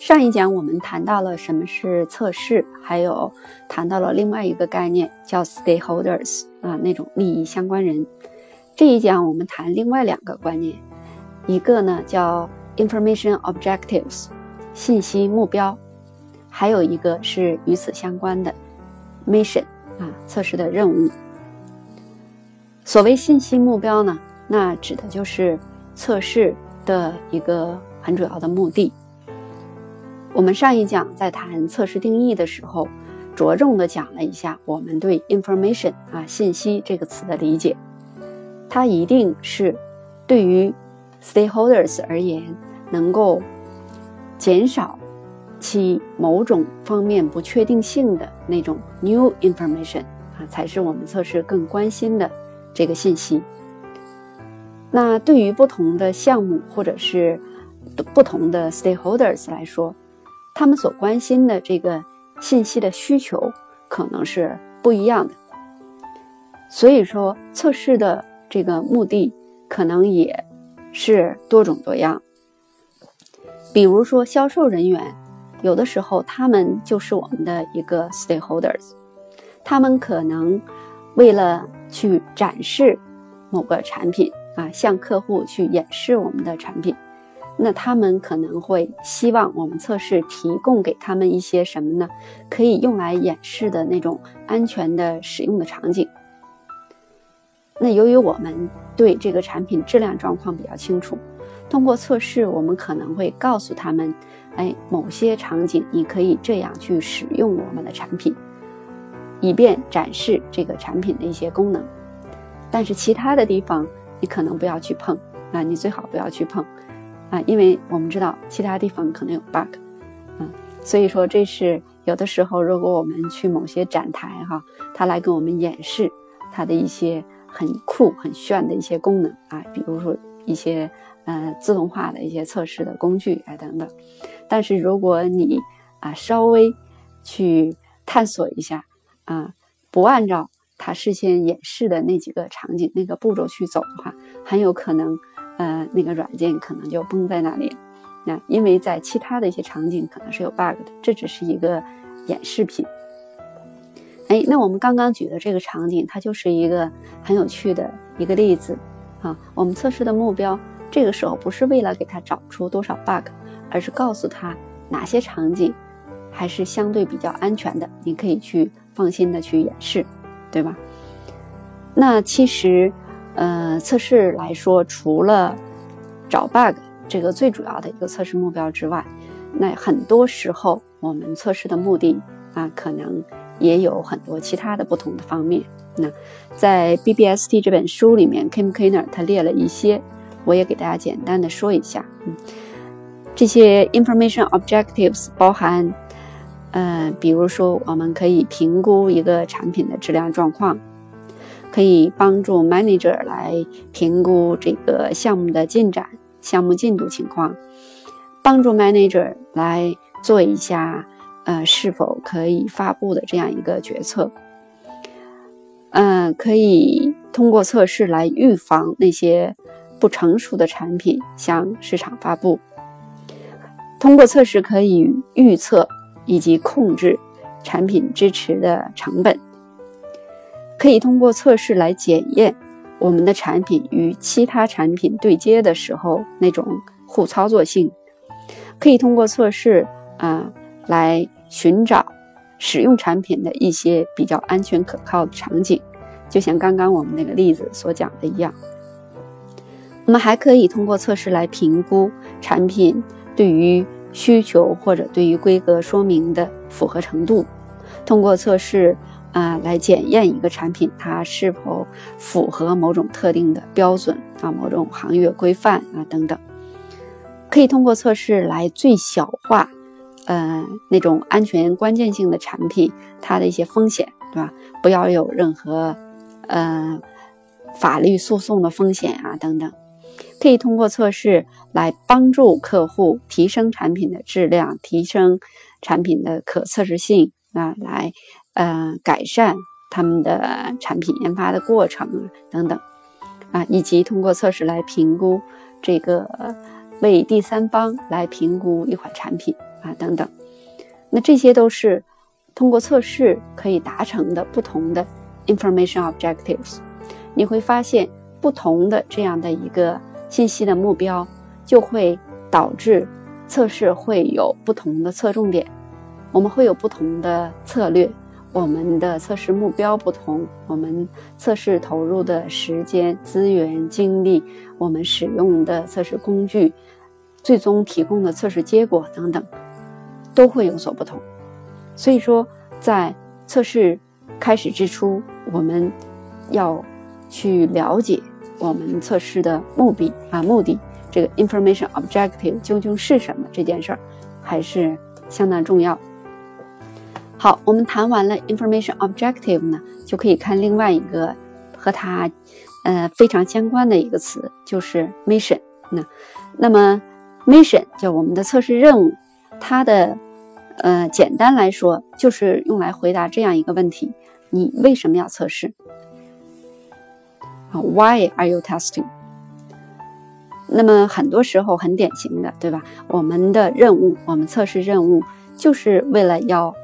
上一讲我们谈到了什么是测试，还有谈到了另外一个概念叫 stakeholders 啊，那种利益相关人。这一讲我们谈另外两个观念，一个呢叫 information objectives 信息目标，还有一个是与此相关的 mission 啊测试的任务。所谓信息目标呢，那指的就是测试的一个很主要的目的。我们上一讲在谈测试定义的时候，着重的讲了一下我们对 information 啊信息这个词的理解。它一定是对于 stakeholders 而言，能够减少其某种方面不确定性的那种 new information 啊，才是我们测试更关心的这个信息。那对于不同的项目或者是不同的 stakeholders 来说，他们所关心的这个信息的需求可能是不一样的。所以说，测试的。这个目的可能也是多种多样，比如说销售人员，有的时候他们就是我们的一个 stakeholders，他们可能为了去展示某个产品啊，向客户去演示我们的产品，那他们可能会希望我们测试提供给他们一些什么呢？可以用来演示的那种安全的使用的场景。那由于我们对这个产品质量状况比较清楚，通过测试，我们可能会告诉他们，哎，某些场景你可以这样去使用我们的产品，以便展示这个产品的一些功能。但是其他的地方你可能不要去碰啊，你最好不要去碰啊，因为我们知道其他地方可能有 bug 啊，所以说这是有的时候，如果我们去某些展台哈，他来给我们演示他的一些。很酷、很炫的一些功能啊，比如说一些呃自动化的一些测试的工具啊等等。但是如果你啊稍微去探索一下啊，不按照他事先演示的那几个场景、那个步骤去走的话，很有可能呃那个软件可能就崩在那里。那因为在其他的一些场景可能是有 bug 的，这只是一个演示品。哎，那我们刚刚举的这个场景，它就是一个很有趣的一个例子啊。我们测试的目标，这个时候不是为了给他找出多少 bug，而是告诉他哪些场景还是相对比较安全的，你可以去放心的去演示，对吧？那其实，呃，测试来说，除了找 bug 这个最主要的一个测试目标之外，那很多时候我们测试的目的啊，可能。也有很多其他的不同的方面。那在 BBST 这本书里面，Kim Kiner 他列了一些，我也给大家简单的说一下。嗯，这些 information objectives 包含，呃，比如说我们可以评估一个产品的质量状况，可以帮助 manager 来评估这个项目的进展、项目进度情况，帮助 manager 来做一下。呃，是否可以发布的这样一个决策？嗯，可以通过测试来预防那些不成熟的产品向市场发布。通过测试可以预测以及控制产品支持的成本。可以通过测试来检验我们的产品与其他产品对接的时候那种互操作性。可以通过测试啊来。寻找使用产品的一些比较安全可靠的场景，就像刚刚我们那个例子所讲的一样。我们还可以通过测试来评估产品对于需求或者对于规格说明的符合程度，通过测试啊来检验一个产品它是否符合某种特定的标准啊某种行业规范啊等等。可以通过测试来最小化。呃，那种安全关键性的产品，它的一些风险，对吧？不要有任何呃法律诉讼的风险啊，等等。可以通过测试来帮助客户提升产品的质量，提升产品的可测试性啊，来呃改善他们的产品研发的过程啊，等等啊，以及通过测试来评估这个为第三方来评估一款产品。啊等等。那这些都是通过测试可以达成的不同的 information objectives。你会发现，不同的这样的一个信息的目标，就会导致测试会有不同的侧重点，我们会有不同的策略。我们的测试目标不同，我们测试投入的时间、资源、精力，我们使用的测试工具，最终提供的测试结果等等，都会有所不同。所以说，在测试开始之初，我们要去了解我们测试的目的啊，目的这个 information objective 究竟是什么这件事儿，还是相当重要。好，我们谈完了 information objective 呢，就可以看另外一个和它，呃非常相关的一个词，就是 mission。那，那么 mission 就我们的测试任务，它的，呃简单来说就是用来回答这样一个问题：你为什么要测试？啊，Why are you testing？那么很多时候很典型的，对吧？我们的任务，我们测试任务就是为了要。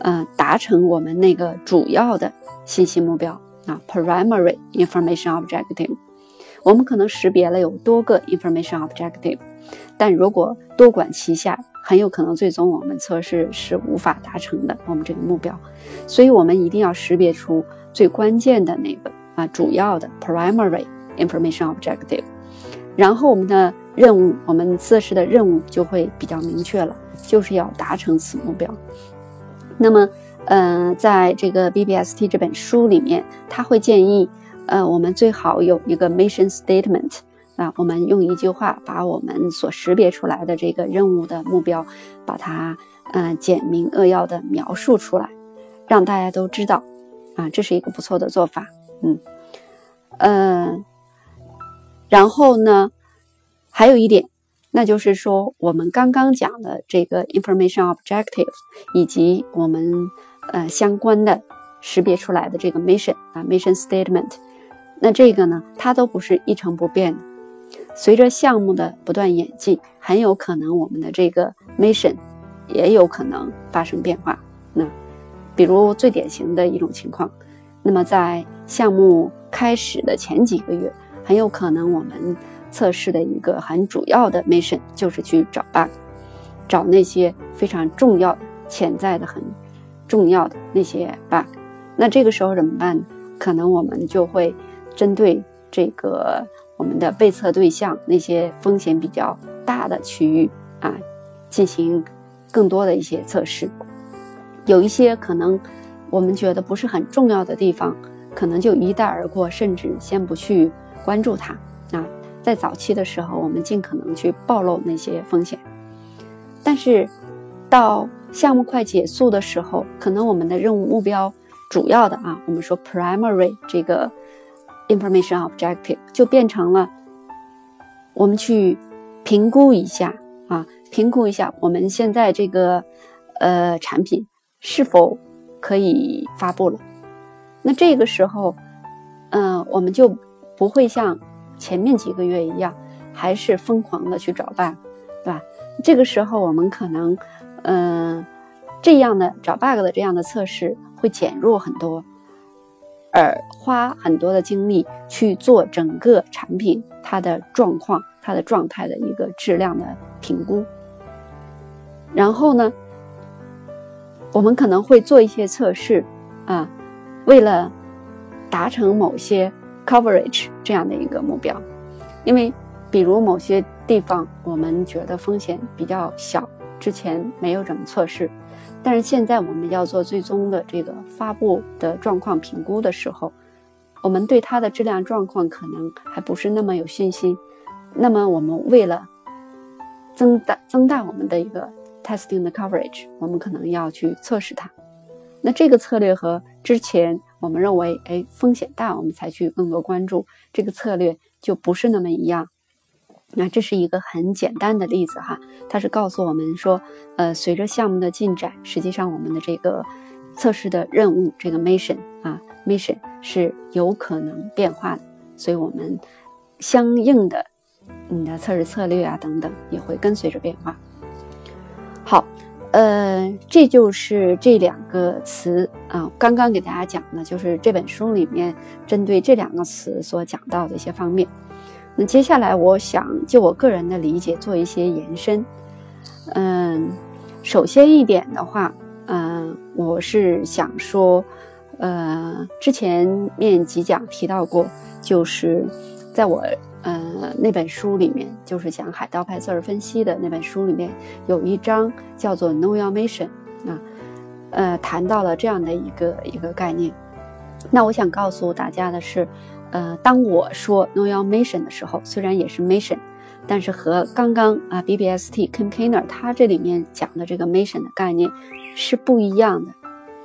呃，达成我们那个主要的信息目标啊，primary information objective。我们可能识别了有多个 information objective，但如果多管齐下，很有可能最终我们测试是无法达成的我们这个目标。所以，我们一定要识别出最关键的那个啊，主要的 primary information objective。然后，我们的任务，我们测试的任务就会比较明确了，就是要达成此目标。那么，呃，在这个 BBST 这本书里面，他会建议，呃，我们最好有一个 mission statement 啊，我们用一句话把我们所识别出来的这个任务的目标，把它，嗯，简明扼要的描述出来，让大家都知道，啊，这是一个不错的做法，嗯，呃，然后呢，还有一点。那就是说，我们刚刚讲的这个 information objective，以及我们呃相关的识别出来的这个 mission 啊 mission statement，那这个呢，它都不是一成不变的。随着项目的不断演进，很有可能我们的这个 mission 也有可能发生变化。那比如最典型的一种情况，那么在项目开始的前几个月，很有可能我们。测试的一个很主要的 mission 就是去找 bug，找那些非常重要、潜在的、很重要的那些 bug。那这个时候怎么办？可能我们就会针对这个我们的被测对象那些风险比较大的区域啊，进行更多的一些测试。有一些可能我们觉得不是很重要的地方，可能就一带而过，甚至先不去关注它。在早期的时候，我们尽可能去暴露那些风险，但是到项目快结束的时候，可能我们的任务目标主要的啊，我们说 primary 这个 information objective 就变成了我们去评估一下啊，评估一下我们现在这个呃产品是否可以发布了。那这个时候，嗯，我们就不会像。前面几个月一样，还是疯狂的去找 bug，对吧？这个时候我们可能，嗯，这样的找 bug 的这样的测试会减弱很多，而花很多的精力去做整个产品它的状况、它的状态的一个质量的评估。然后呢，我们可能会做一些测试啊，为了达成某些。Coverage 这样的一个目标，因为比如某些地方我们觉得风险比较小，之前没有怎么测试，但是现在我们要做最终的这个发布的状况评估的时候，我们对它的质量状况可能还不是那么有信心。那么我们为了增大增大我们的一个 testing 的 coverage，我们可能要去测试它。那这个策略和之前。我们认为，哎，风险大，我们才去更多关注这个策略，就不是那么一样。那这是一个很简单的例子哈，它是告诉我们说，呃，随着项目的进展，实际上我们的这个测试的任务，这个 mission 啊，mission 是有可能变化的，所以我们相应的你的测试策略啊等等也会跟随着变化。好，呃，这就是这两个词啊。刚刚给大家讲的，就是这本书里面针对这两个词所讲到的一些方面。那接下来，我想就我个人的理解做一些延伸。嗯，首先一点的话，嗯，我是想说，呃，之前面几讲提到过，就是在我呃那本书里面，就是讲海盗派字儿分析的那本书里面，有一章叫做 Know Your Mission 啊，呃，谈到了这样的一个一个概念。那我想告诉大家的是。呃，当我说 Know Your Mission 的时候，虽然也是 Mission，但是和刚刚啊 BBST Kim Kiner 它这里面讲的这个 Mission 的概念是不一样的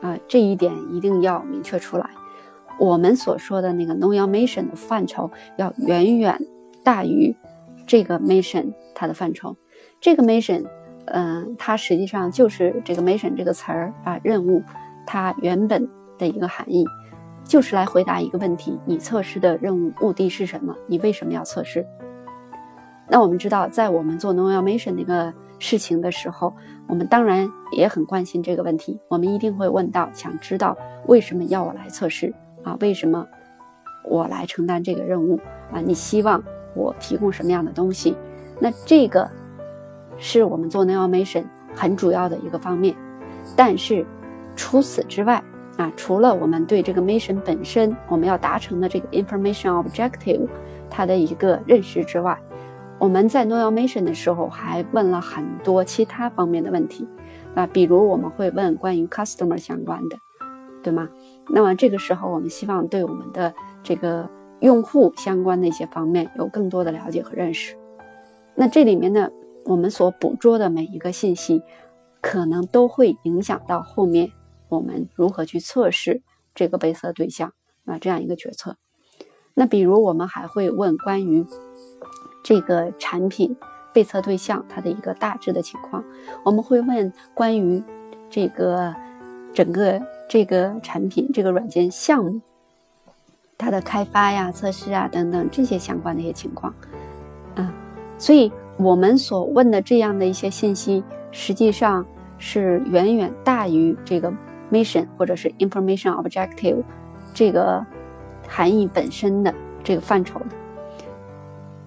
啊，这一点一定要明确出来。我们所说的那个 Know Your Mission 的范畴要远远大于这个 Mission 它的范畴。这个 Mission，嗯，它实际上就是这个 Mission 这个词儿啊，任务它原本的一个含义。就是来回答一个问题：你测试的任务目的是什么？你为什么要测试？那我们知道，在我们做 Know Your Mission 那个事情的时候，我们当然也很关心这个问题。我们一定会问到，想知道为什么要我来测试啊？为什么我来承担这个任务啊？你希望我提供什么样的东西？那这个是我们做 nail mission 很主要的一个方面。但是除此之外，啊，除了我们对这个 mission 本身我们要达成的这个 information objective 它的一个认识之外，我们在 nail mission 的时候还问了很多其他方面的问题啊，比如我们会问关于 customer 相关的，对吗？那么这个时候我们希望对我们的这个用户相关的一些方面有更多的了解和认识。那这里面呢，我们所捕捉的每一个信息，可能都会影响到后面。我们如何去测试这个被测对象啊？这样一个决策。那比如我们还会问关于这个产品被测对象它的一个大致的情况。我们会问关于这个整个这个产品这个软件项目它的开发呀、测试啊等等这些相关的一些情况啊。所以我们所问的这样的一些信息，实际上是远远大于这个。mission 或者是 information objective 这个含义本身的这个范畴的，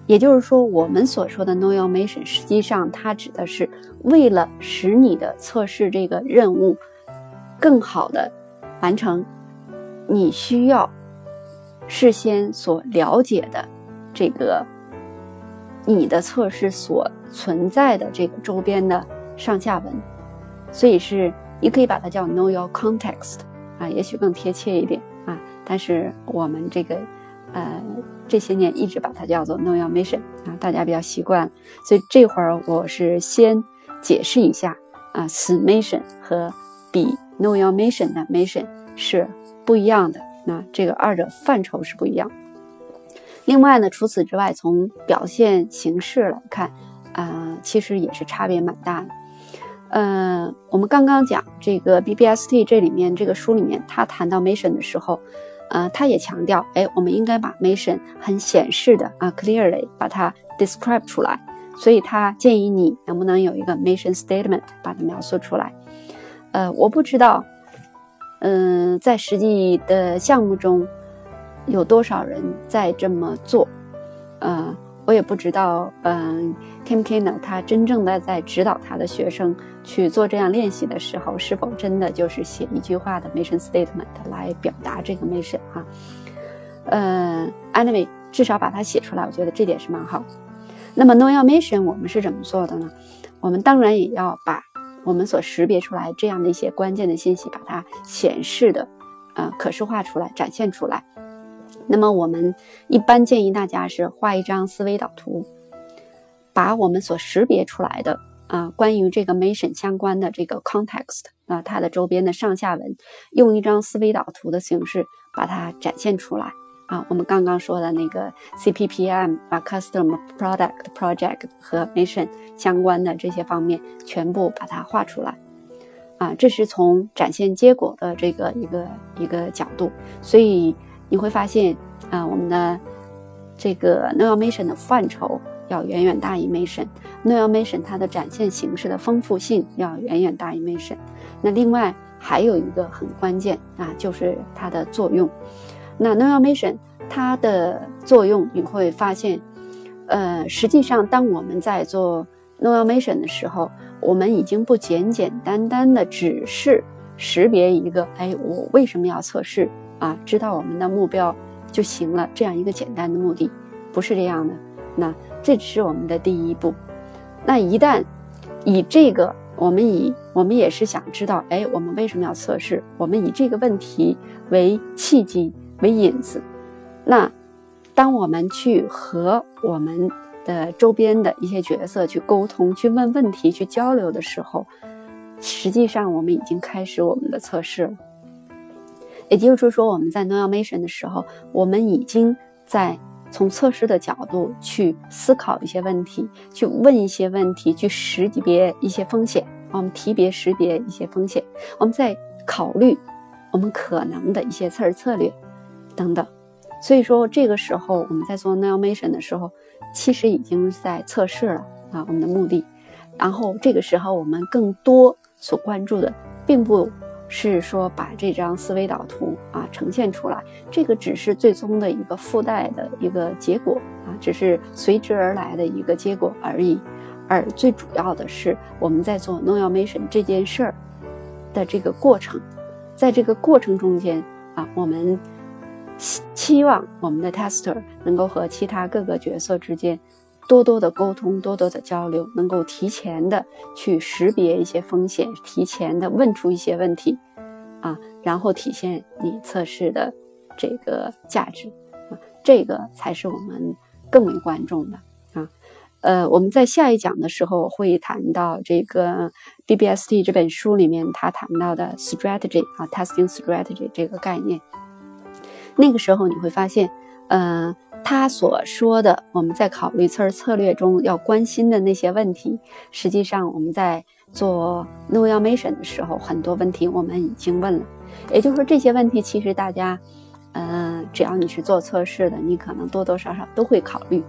也就是说，我们所说的 noio mission，实际上它指的是为了使你的测试这个任务更好的完成，你需要事先所了解的这个你的测试所存在的这个周边的上下文，所以是。你可以把它叫 Know Your Context，啊，也许更贴切一点啊。但是我们这个，呃，这些年一直把它叫做 Know Your Mission，啊，大家比较习惯。所以这会儿我是先解释一下啊，此 Mission 和比 Know Your Mission 的 Mission 是不一样的。那这个二者范畴是不一样。另外呢，除此之外，从表现形式来看，啊，其实也是差别蛮大的。呃，我们刚刚讲这个 BBST 这里面这个书里面，他谈到 mission 的时候，呃，他也强调，哎，我们应该把 mission 很显示的啊，clearly 把它 describe 出来。所以他建议你能不能有一个 mission statement 把它描述出来。呃，我不知道，嗯，在实际的项目中有多少人在这么做，呃。我也不知道，嗯，Kim k i n e r 他真正的在指导他的学生去做这样练习的时候，是否真的就是写一句话的 mission statement 来表达这个 mission 哈？呃，anyway，至少把它写出来，我觉得这点是蛮好。那么 n o y a mission 我们是怎么做的呢？我们当然也要把我们所识别出来这样的一些关键的信息，把它显示的，呃，可视化出来，展现出来。那么我们一般建议大家是画一张思维导图，把我们所识别出来的啊关于这个 mission 相关的这个 context 啊它的周边的上下文，用一张思维导图的形式把它展现出来啊。我们刚刚说的那个 CPPM 把，custom product project 和 mission 相关的这些方面全部把它画出来啊，这是从展现结果的这个一个一个角度，所以。你会发现，啊，我们的这个 No Mission 的范畴要远远大于 mission。No mission 它的展现形式的丰富性要远远大于 mission。那另外还有一个很关键啊，就是它的作用。那 No mission 它的作用你会发现，呃，实际上当我们在做 No mission 的时候，我们已经不简简单单的只是识别一个，哎，我为什么要测试啊？知道我们的目标就行了，这样一个简单的目的，不是这样的。那这只是我们的第一步。那一旦以这个，我们以我们也是想知道，哎，我们为什么要测试？我们以这个问题为契机为引子。那当我们去和我们的周边的一些角色去沟通、去问问题、去交流的时候，实际上我们已经开始我们的测试了。也就是说，我们在 No Mission 的时候，我们已经在从测试的角度去思考一些问题，去问一些问题，去识别一些风险。我们提别识别一些风险，我们在考虑我们可能的一些测试策略等等。所以说，这个时候我们在做 No Mission 的时候。其实已经在测试了啊，我们的目的。然后这个时候，我们更多所关注的，并不是说把这张思维导图啊呈现出来，这个只是最终的一个附带的一个结果啊，只是随之而来的一个结果而已。而最主要的是，我们在做 No Mission 这件事儿的这个过程，在这个过程中间啊，我们。期期望我们的 tester 能够和其他各个角色之间多多的沟通，多多的交流，能够提前的去识别一些风险，提前的问出一些问题，啊，然后体现你测试的这个价值，啊，这个才是我们更为关注的啊。呃，我们在下一讲的时候会谈到这个 BBST 这本书里面他谈到的 strategy 啊，testing strategy 这个概念。那个时候你会发现，呃，他所说的我们在考虑测试策略中要关心的那些问题，实际上我们在做 No Mission 的时候，很多问题我们已经问了。也就是说，这些问题其实大家，呃，只要你是做测试的，你可能多多少少都会考虑。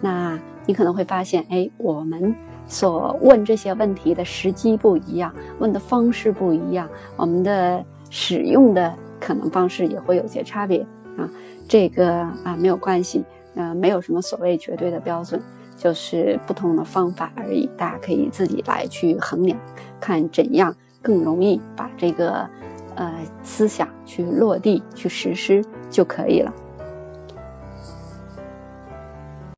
那你可能会发现，哎，我们所问这些问题的时机不一样，问的方式不一样，我们的使用的可能方式也会有些差别。啊，这个啊没有关系，呃，没有什么所谓绝对的标准，就是不同的方法而已。大家可以自己来去衡量，看怎样更容易把这个呃思想去落地去实施就可以了。